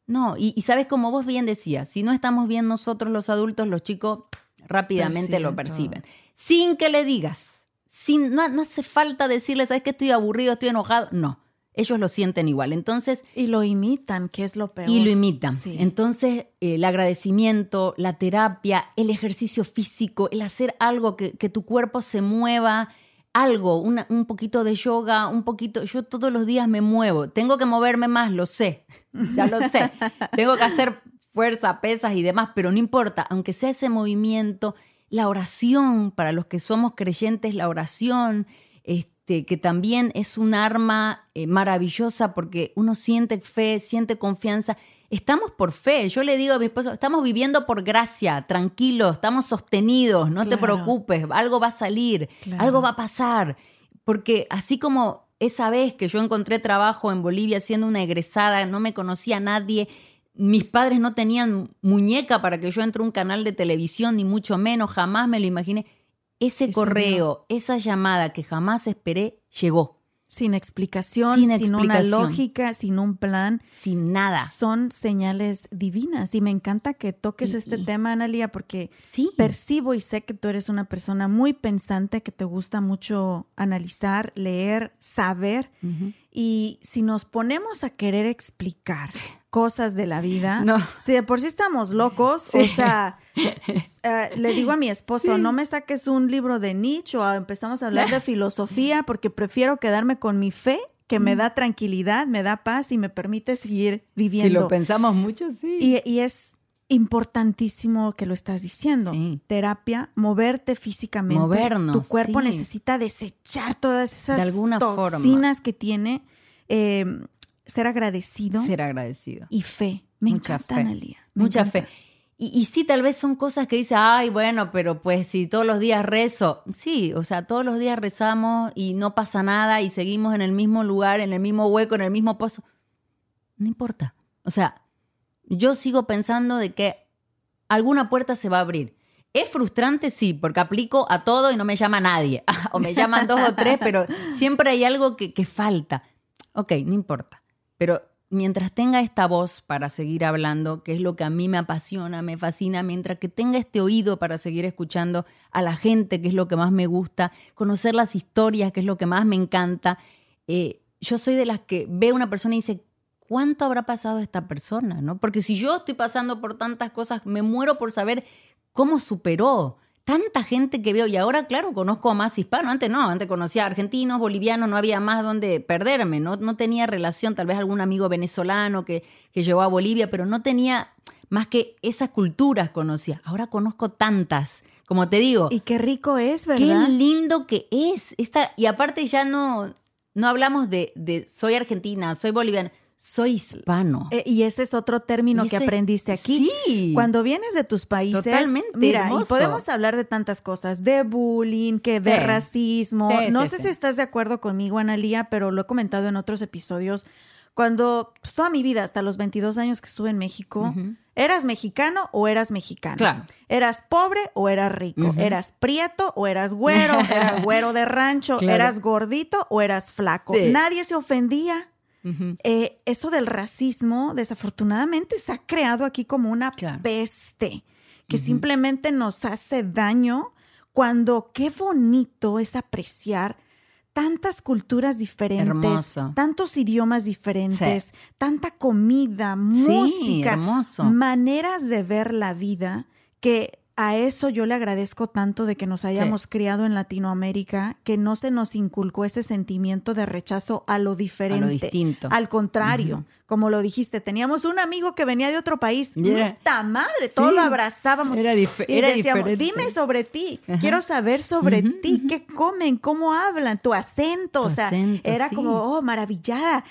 No, y, y sabes como vos bien decías, si no estamos bien nosotros los adultos, los chicos rápidamente lo Perciben perciben. Sin que le digas, sin, no, no hace falta decirle, ¿sabes que estoy aburrido, estoy enojado? No, ellos lo sienten igual. Entonces, Y lo imitan, que es lo peor. y lo imitan. Sí. Entonces, el agradecimiento, la terapia, el ejercicio físico, el hacer algo que, que tu cuerpo se mueva, algo, una- un poquito de yoga, un poquito. Yo todos los días me muevo. Tengo que moverme más, lo sé. Ya lo sé. Tengo que hacer fuerza, pesas y demás, pero no importa. Aunque sea ese movimiento, la oración, para los que somos creyentes, la oración, este, que también es un arma eh, maravillosa porque uno siente fe, siente confianza. Estamos por fe. Yo le digo a mi esposo, estamos viviendo por gracia, tranquilos, estamos sostenidos, no te preocupes, algo va a salir, Claro. algo va a pasar. Porque así como esa vez que yo encontré trabajo en Bolivia siendo una egresada, no me conocía a nadie, mis padres no tenían muñeca para que yo entre a un canal de televisión, ni mucho menos, jamás me lo imaginé. Ese correo, esa llamada que jamás esperé, llegó, Sin explicación, Sin sin, una lógica, sin un plan. sin nada. Son señales divinas. Y me encanta que toques Y- este y- tema, Analia, porque Sí. percibo y sé que tú eres una persona muy pensante, que te gusta mucho analizar, leer, saber. Y si nos ponemos a querer explicar cosas de la vida, No. si de por sí estamos locos, o sea, eh, le digo a mi esposo, no me saques un libro de Nietzsche o empezamos a hablar de filosofía porque prefiero quedarme con mi fe que me da tranquilidad, me da paz y me permite seguir Si viviendo. lo pensamos mucho, sí. Y, y es importantísimo que lo estás diciendo. Sí. Terapia, moverte físicamente. Movernos, Tu cuerpo sí. necesita desechar todas esas De alguna forma. toxinas que tiene. eh, ser agradecido Ser agradecido. y fe. Me Mucha encanta, fe. Analia. me Mucha encanta. fe. Y, y sí, tal vez son cosas que dice, ay, bueno, pero pues si todos los días rezo. Sí, o sea, todos los días rezamos y no pasa nada y seguimos en el mismo lugar, en el mismo hueco, en el mismo pozo. No importa. O sea, yo sigo pensando de que alguna puerta se va a abrir. Es frustrante, sí, porque aplico a todo y no me llama nadie. o me llaman dos o tres, pero siempre hay algo que, que falta. Ok, no importa. Pero mientras tenga esta voz para seguir hablando, que es lo que a mí me apasiona, me fascina, mientras que tenga este oído para seguir escuchando a la gente, que es lo que más me gusta, conocer las historias, que es lo que más me encanta, eh, yo soy de las que ve a una persona y dice, ¿cuánto habrá pasado esta persona? ¿no? Porque si yo estoy pasando por tantas cosas, me muero por saber cómo superó. Tanta gente que veo y ahora, claro, conozco a más hispanos. Antes no, antes conocía a argentinos, bolivianos, no había más donde perderme, no, no tenía relación, tal vez algún amigo venezolano que, que llegó a Bolivia, pero no tenía más que esas culturas conocía. Ahora conozco tantas, como te digo. Y qué rico es, ¿verdad? Qué lindo que es. Esta, y aparte ya no, no hablamos de, de soy argentina, soy boliviana soy hispano. Eh, y ese es otro término que aprendiste aquí. Sí. Cuando vienes de tus países. Totalmente. Mira, y podemos hablar de tantas cosas, de bullying, que de racismo. no sé si estás de acuerdo conmigo, Analía, pero lo he comentado en otros episodios. Cuando, pues, toda mi vida, hasta los 22 años que estuve en México, ¿eras mexicano o eras mexicano? Claro. ¿Eras pobre o eras rico? ¿Eras prieto o eras güero? ¿Eras güero de rancho? ¿Eras gordito o eras flaco? Nadie se ofendía. Eh, esto del racismo, desafortunadamente, se ha creado aquí como una peste que simplemente nos hace daño cuando qué bonito es apreciar tantas culturas diferentes, tantos idiomas diferentes, tanta comida, música, maneras de ver la vida que a eso yo le agradezco tanto de que nos hayamos criado en Latinoamérica, que no se nos inculcó ese sentimiento de rechazo a lo diferente. A lo distinto. Al contrario, como lo dijiste, teníamos un amigo que venía de otro país. ¡Puta madre! Todos lo abrazábamos. Era, y decíamos, Dime sobre ti, quiero saber sobre ti, qué comen, cómo hablan, tu acento. o sea, era como, oh, maravillada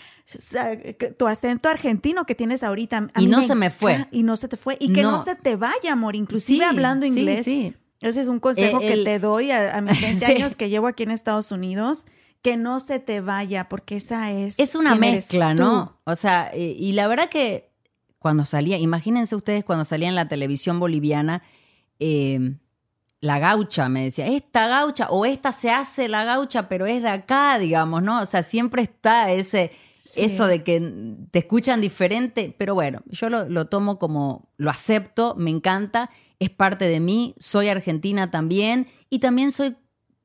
tu acento argentino que tienes ahorita. y no se me fue. Y no se te fue. Y que no, se te vaya, amor. Inclusive hablando inglés. Ese es un consejo eh, que te doy a, mis 20 años que llevo aquí en Estados Unidos. Que no se te vaya, porque esa es. Es una mezcla, ¿no? O sea, y, la verdad que cuando salía, imagínense ustedes cuando salía en la televisión boliviana, em, la gaucha, me decía, esta gaucha o esta se hace la gaucha, pero es de acá, digamos, ¿no? O sea, siempre está ese, eso de que te escuchan diferente, pero bueno, yo lo, tomo como, lo acepto, me encanta, es parte de mí, soy argentina también y también soy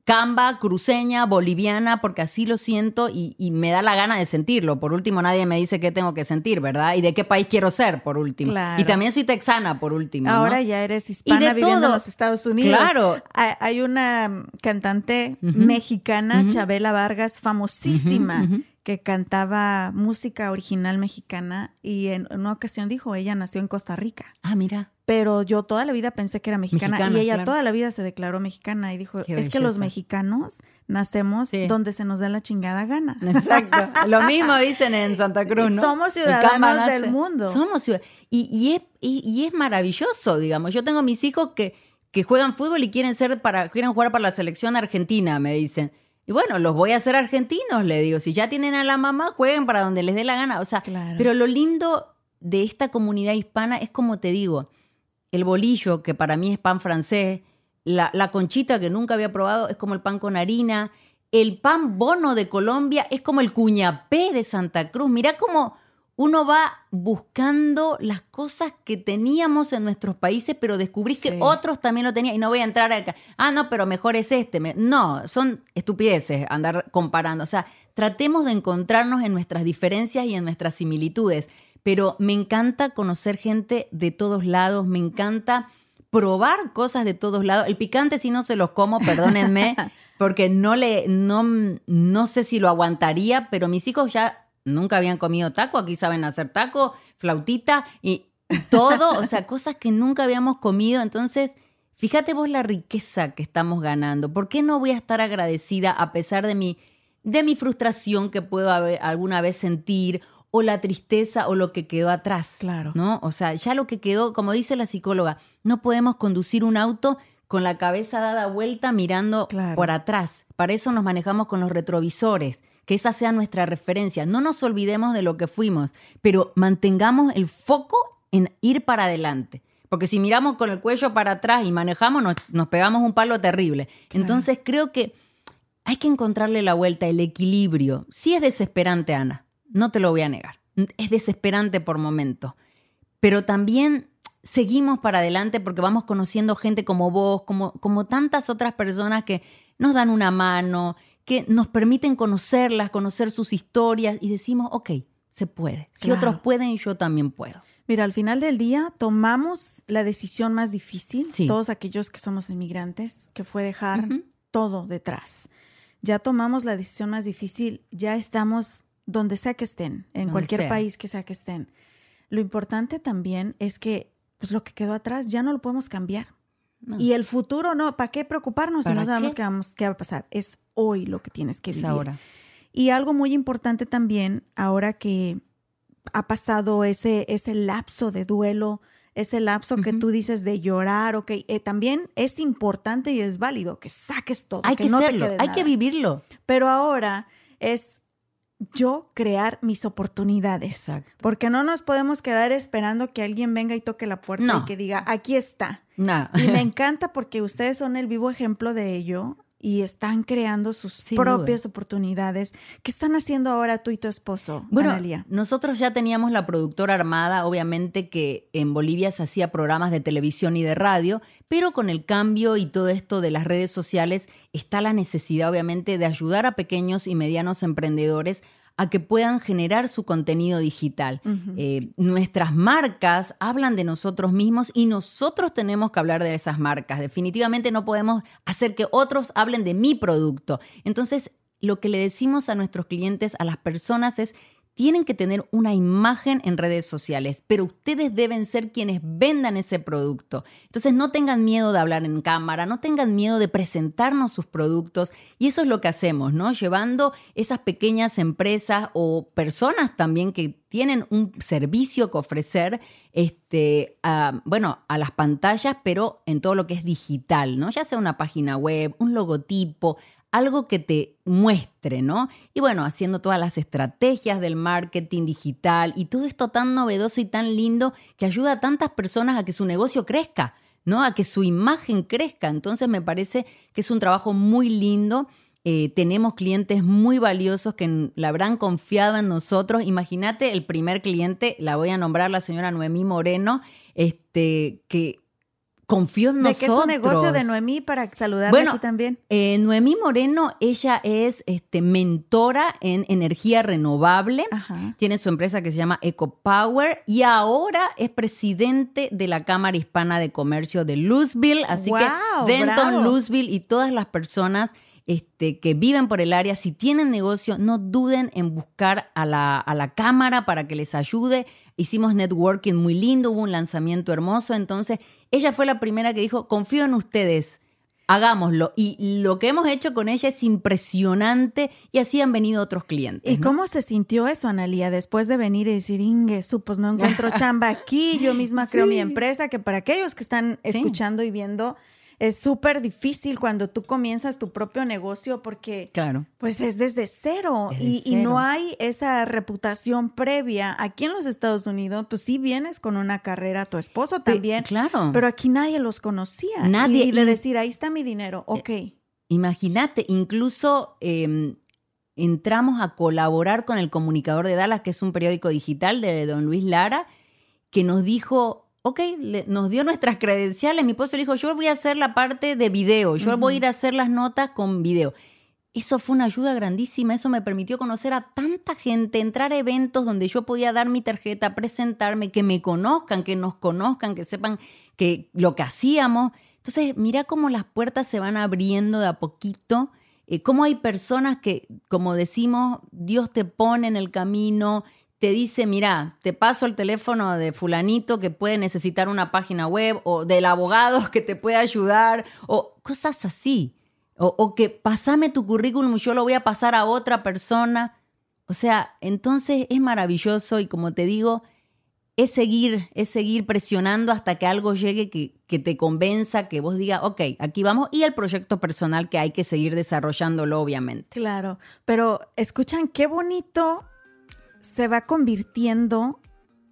camba, cruceña, boliviana, porque así lo siento y, me da la gana de sentirlo. Por último, nadie me dice qué tengo que sentir, ¿verdad? Y de qué país quiero ser, por último. Y también soy texana, por último. Ahora ya eres hispana viviendo en los Estados Unidos. Claro. Hay una cantante mexicana, Chabela Vargas, famosísima que cantaba música original mexicana y en una ocasión dijo, ella nació en Costa Rica. Ah, mira. Pero yo toda la vida pensé que era mexicana, y ella toda la vida se declaró mexicana y dijo, es que los mexicanos nacemos donde se nos da la chingada gana. Exacto. Lo mismo dicen en Santa Cruz, ¿no? Somos ciudadanos del mundo. Somos ciudadanos. Y, es, y, es maravilloso, digamos. Yo tengo mis hijos que, que juegan fútbol y quieren ser para, quieren jugar para la selección argentina, me dicen. Y bueno, los voy a hacer argentinos, le digo. Si ya tienen a la mamá, jueguen para donde les dé la gana. O sea, pero lo lindo de esta comunidad hispana es como te digo, el bolillo, que para mí es pan francés, la, la conchita que nunca había probado es como el pan con harina, el pan bono de Colombia es como el cuñapé de Santa Cruz. Mira cómo uno va buscando las cosas que teníamos en nuestros países, pero descubrí que otros también lo tenían. Y no voy a entrar acá, ah, no, pero mejor es este. No, son estupideces andar comparando. O sea, tratemos de encontrarnos en nuestras diferencias y en nuestras similitudes. Pero me encanta conocer gente de todos lados, me encanta probar cosas de todos lados. El picante si no se los como, perdónenme, porque no le no no sé si lo aguantaría, pero mis hijos ya nunca habían comido taco, aquí saben hacer taco, flautita y todo, o sea, cosas que nunca habíamos comido. Entonces, fíjate vos la riqueza que estamos ganando. ¿Por qué no voy a estar agradecida a pesar de mi, de mi frustración que puedo alguna vez sentir o la tristeza o lo que quedó atrás? Claro. ¿No? O sea, ya lo que quedó, como dice la psicóloga, no podemos conducir un auto con la cabeza dada vuelta mirando por atrás. Para eso nos manejamos con los retrovisores que esa sea nuestra referencia. No nos olvidemos de lo que fuimos, pero mantengamos el foco en ir para adelante. Porque si miramos con el cuello para atrás y manejamos, nos, nos pegamos un palo terrible. Entonces creo que hay que encontrarle la vuelta, el equilibrio. Sí es desesperante, Ana, no te lo voy a negar. Es desesperante por momentos. Pero también seguimos para adelante porque vamos conociendo gente como vos, como, como tantas otras personas que nos dan una mano, que nos permiten conocerlas, conocer sus historias y decimos, ok, se puede. Si otros pueden, yo también puedo. Mira, al final del día tomamos la decisión más difícil, todos aquellos que somos inmigrantes, que fue dejar todo detrás. Ya tomamos la decisión más difícil, ya estamos donde sea que estén, en cualquier país que sea que estén. Lo importante también es que pues lo que quedó atrás ya no lo podemos cambiar. Y el futuro no, ¿para qué preocuparnos si no sabemos qué? vamos, qué va a pasar? Es hoy lo que tienes que vivir. ahora. Y algo muy importante también, ahora que ha pasado ese, ese lapso de duelo, ese lapso que tú dices de llorar, ok, eh, también es importante y es válido que saques todo. Hay que, no hacerlo, hay que vivirlo. Pero ahora es yo crear mis oportunidades. Porque no nos podemos quedar esperando que alguien venga y toque la puerta y que diga, aquí está. No. Y me encanta porque ustedes son el vivo ejemplo de ello y están creando sus propias oportunidades. ¿Qué están haciendo ahora tú y tu esposo, bueno, Nosotros ya teníamos la productora armada, obviamente que en Bolivia se hacía programas de televisión y de radio, pero con el cambio y todo esto de las redes sociales está la necesidad, obviamente, de ayudar a pequeños y medianos emprendedores a que puedan generar su contenido digital. Eh, nuestras marcas hablan de nosotros mismos y nosotros tenemos que hablar de esas marcas. Definitivamente no podemos hacer que otros hablen de mi producto. Entonces, lo que le decimos a nuestros clientes, a las personas es tienen que tener una imagen en redes sociales, pero ustedes deben ser quienes vendan ese producto. Entonces no tengan miedo de hablar en cámara, no tengan miedo de presentarnos sus productos y eso es lo que hacemos, ¿no? Llevando esas pequeñas empresas o personas también que tienen un servicio que ofrecer, este, bueno, a las pantallas, pero en todo lo que es digital, ¿no? Ya sea una página web, un logotipo, algo que te muestre, ¿no? Y bueno, haciendo todas las estrategias del marketing digital y todo esto tan novedoso y tan lindo que ayuda a tantas personas a que su negocio crezca, ¿no? A que su imagen crezca. Entonces me parece que es un trabajo muy lindo. Eh, tenemos clientes muy valiosos que la habrán confiado en nosotros. Imagínate el primer cliente, la voy a nombrar la señora Noemí Moreno, este, que confió en nosotros. ¿De qué es un negocio de Noemí para saludarla aquí también? Eh, Noemí Moreno, ella es este, mentora en energía renovable. Tiene su empresa que se llama EcoPower y ahora es presidente de la Cámara Hispana de Comercio de Louisville. Así que Denton, Louisville y todas las personas este, que viven por el área, si tienen negocio, no duden en buscar a la, a la cámara para que les ayude. Hicimos networking muy lindo, hubo un lanzamiento hermoso, entonces ella fue la primera que dijo, confío en ustedes, hagámoslo. Y lo que hemos hecho con ella es impresionante y así han venido otros clientes. ¿Y cómo se sintió eso, Analia, después de venir y decir, Inge, pues no encuentro chamba aquí, yo misma creo mi empresa, que para aquellos que están escuchando y viendo, es súper difícil cuando tú comienzas tu propio negocio porque claro. pues es desde cero, y, no hay esa reputación previa. Aquí en los Estados Unidos, pues sí vienes con una carrera, tu esposo también, claro. pero aquí nadie los conocía. Nadie. Y, de decir, ahí está mi dinero, eh, ok. Imagínate, incluso em, entramos a colaborar con el Comunicador de Dallas, que es un periódico digital de don Luis Lara, que nos dijo, ok, nos dio nuestras credenciales, mi esposo le dijo, yo voy a hacer la parte de video, yo voy a ir a hacer las notas con video. Eso fue una ayuda grandísima, eso me permitió conocer a tanta gente, entrar a eventos donde yo podía dar mi tarjeta, presentarme, que me conozcan, que nos conozcan, que sepan que lo que hacíamos. Entonces, mira cómo las puertas se van abriendo de a poquito, eh, cómo hay personas que, como decimos, Dios te pone en el camino, te dice, mira, te paso el teléfono de fulanito que puede necesitar una página web o del abogado que te puede ayudar o cosas así. O, que pasame tu currículum yo lo voy a pasar a otra persona. O sea, entonces es maravilloso y como te digo, es seguir, es seguir presionando hasta que algo llegue que, que te convenza, que vos digas, ok, aquí vamos, y el proyecto personal que hay que seguir desarrollándolo, obviamente. Claro, pero escuchan qué bonito se va convirtiendo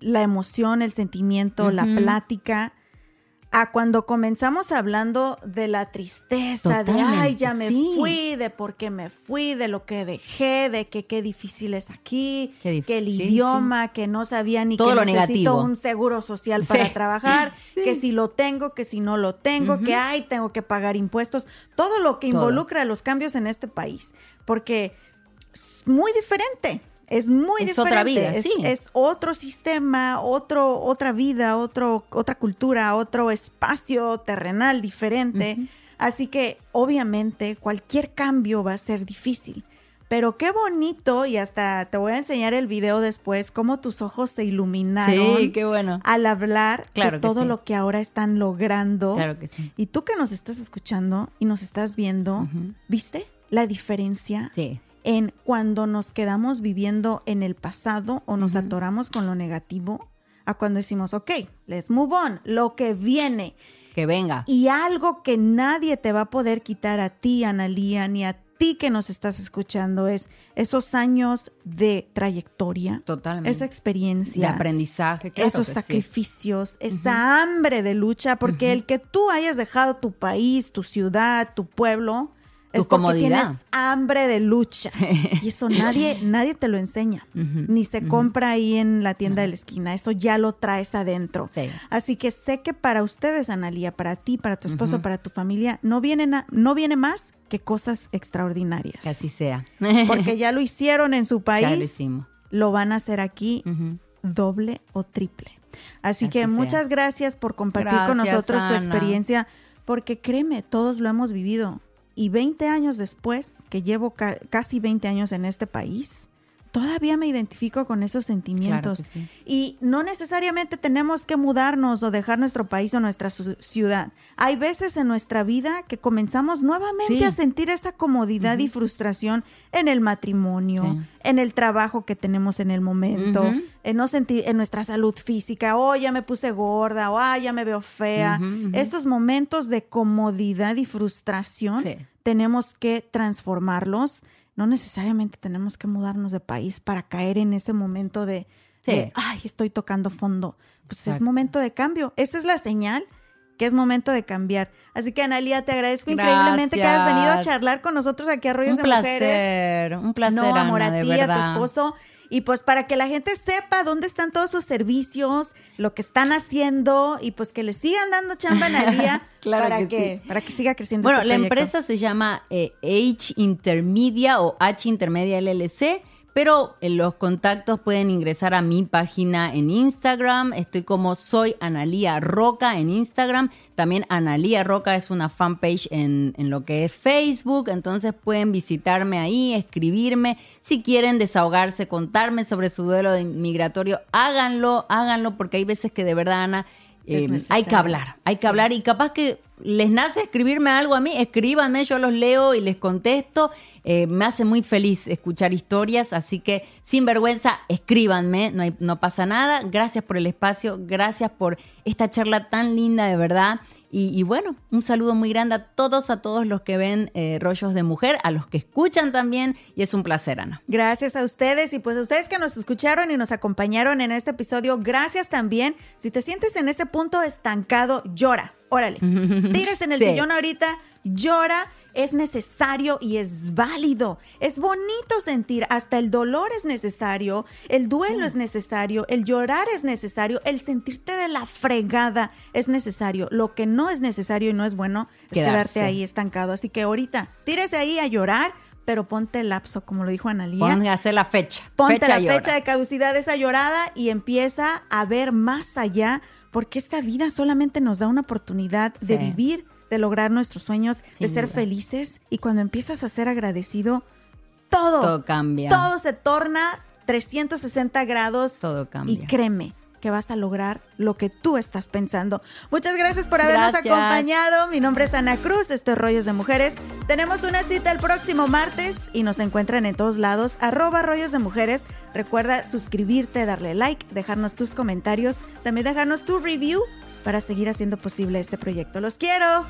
la emoción, el sentimiento, la plática a cuando comenzamos hablando de la tristeza, de ay, ya me fui, de por qué me fui, de lo que dejé, de que qué difícil es aquí, que el idioma, que no sabía ni que necesito un seguro social para trabajar, que si lo tengo, que si no lo tengo, que ay, tengo que pagar impuestos, todo lo que involucra los cambios en este país, porque es muy diferente es muy es diferente. Otra vida, es, es, otro sistema, otro, otra vida, otro, otra cultura, otro espacio terrenal diferente. Así que obviamente cualquier cambio va a ser difícil. Pero qué bonito, y hasta te voy a enseñar el video después, cómo tus ojos se iluminaron. Sí, qué bueno. Al hablar de todo lo que ahora están logrando. Claro que sí. Y tú que nos estás escuchando y nos estás viendo, ¿viste la diferencia? Sí en cuando nos quedamos viviendo en el pasado o nos atoramos con lo negativo, a cuando decimos, ok, let's move on, lo que viene. Que venga. Y algo que nadie te va a poder quitar a ti, Analía, ni a ti que nos estás escuchando, es esos años de trayectoria. Totalmente. Esa experiencia. De aprendizaje, Esos sacrificios, esa hambre de lucha, porque el que tú hayas dejado tu país, tu ciudad, tu pueblo, es porque tienes hambre de lucha. Y eso nadie, nadie te lo enseña. Ni se compra ahí en la tienda de la esquina. Eso ya lo traes adentro. Así que sé que para ustedes, Analía, para ti, para tu esposo, para tu familia, no viene, no viene más que cosas extraordinarias. Que así sea. Porque ya lo hicieron en su país. lo van a hacer aquí doble o triple. Así, que muchas gracias por compartir con nosotros tu experiencia, porque créeme, todos lo hemos vivido. Y 20 años después, que llevo casi 20 años en este país, todavía me identifico con esos sentimientos. Y no necesariamente tenemos que mudarnos o dejar nuestro país o nuestra ciudad. Hay veces en nuestra vida que comenzamos nuevamente a sentir esa comodidad y frustración en el matrimonio, en el trabajo que tenemos en el momento, en no sentir en nuestra salud física, oh, ya me puse gorda, o oh, ya me veo fea. Estos momentos de comodidad y frustración tenemos que transformarlos no necesariamente tenemos que mudarnos de país para caer en ese momento de, ay, estoy tocando fondo. Pues es momento de cambio. Esa es la señal que es momento de cambiar. Así que, Analia, te agradezco increíblemente que hayas venido a charlar con nosotros aquí a Rollos de Mujeres. Un placer, No, amor, a ti, a tu esposo. Y pues para que la gente sepa dónde están todos sus servicios, lo que están haciendo y pues que le sigan dando chamba en para, que, para que siga creciendo. Bueno, este la empresa se llama eh, H Intermedia o H Intermedia LLC. Pero en los contactos pueden ingresar a mi página en Instagram. Estoy como soy Analía Roca en Instagram. También Analía Roca es una fanpage en, en lo que es Facebook. Entonces pueden visitarme ahí, escribirme. Si quieren desahogarse, contarme sobre su duelo migratorio, háganlo, háganlo, porque hay veces que de verdad, Ana, eh, hay que hablar, hay que hablar y capaz que les nace escribirme algo a mí, escríbanme, yo los leo y les contesto. Eh, me hace muy feliz escuchar historias, así que sin vergüenza, escríbanme, no, hay, no pasa nada. Gracias por el espacio, gracias por esta charla tan linda de verdad. Y, bueno, un saludo muy grande a todos, a todos los que ven eh, Rollos de Mujer, a los que escuchan también, y es un placer, Ana. Gracias a ustedes y pues a ustedes que nos escucharon y nos acompañaron en este episodio, gracias también. Si te sientes en ese punto estancado, llora, órale, tires en el sillón ahorita, llora es necesario y es válido. Es bonito sentir, hasta el dolor es necesario, el duelo es necesario, el llorar es necesario, el sentirte de la fregada es necesario. Lo que no es necesario y no es bueno es quedarte ahí estancado. Así que ahorita tírese ahí a llorar, pero ponte el lapso, como lo dijo Analía. Hacer la fecha. Ponte la fecha de caducidad de esa llorada y empieza a ver más allá, porque esta vida solamente nos da una oportunidad de vivir de lograr nuestros sueños, de ser felices. Y cuando empiezas a ser agradecido, todo, todo cambia. Todo se torna 360 grados. Todo cambia. Y créeme que vas a lograr lo que tú estás pensando. Muchas gracias por habernos acompañado. Mi nombre es Ana Cruz, esto es Rollos de Mujeres. Tenemos una cita el próximo martes y nos encuentran en todos lados, arroba Rollos de Mujeres. Recuerda suscribirte, darle like, dejarnos tus comentarios, también dejarnos tu review para seguir haciendo posible este proyecto. ¡Los quiero!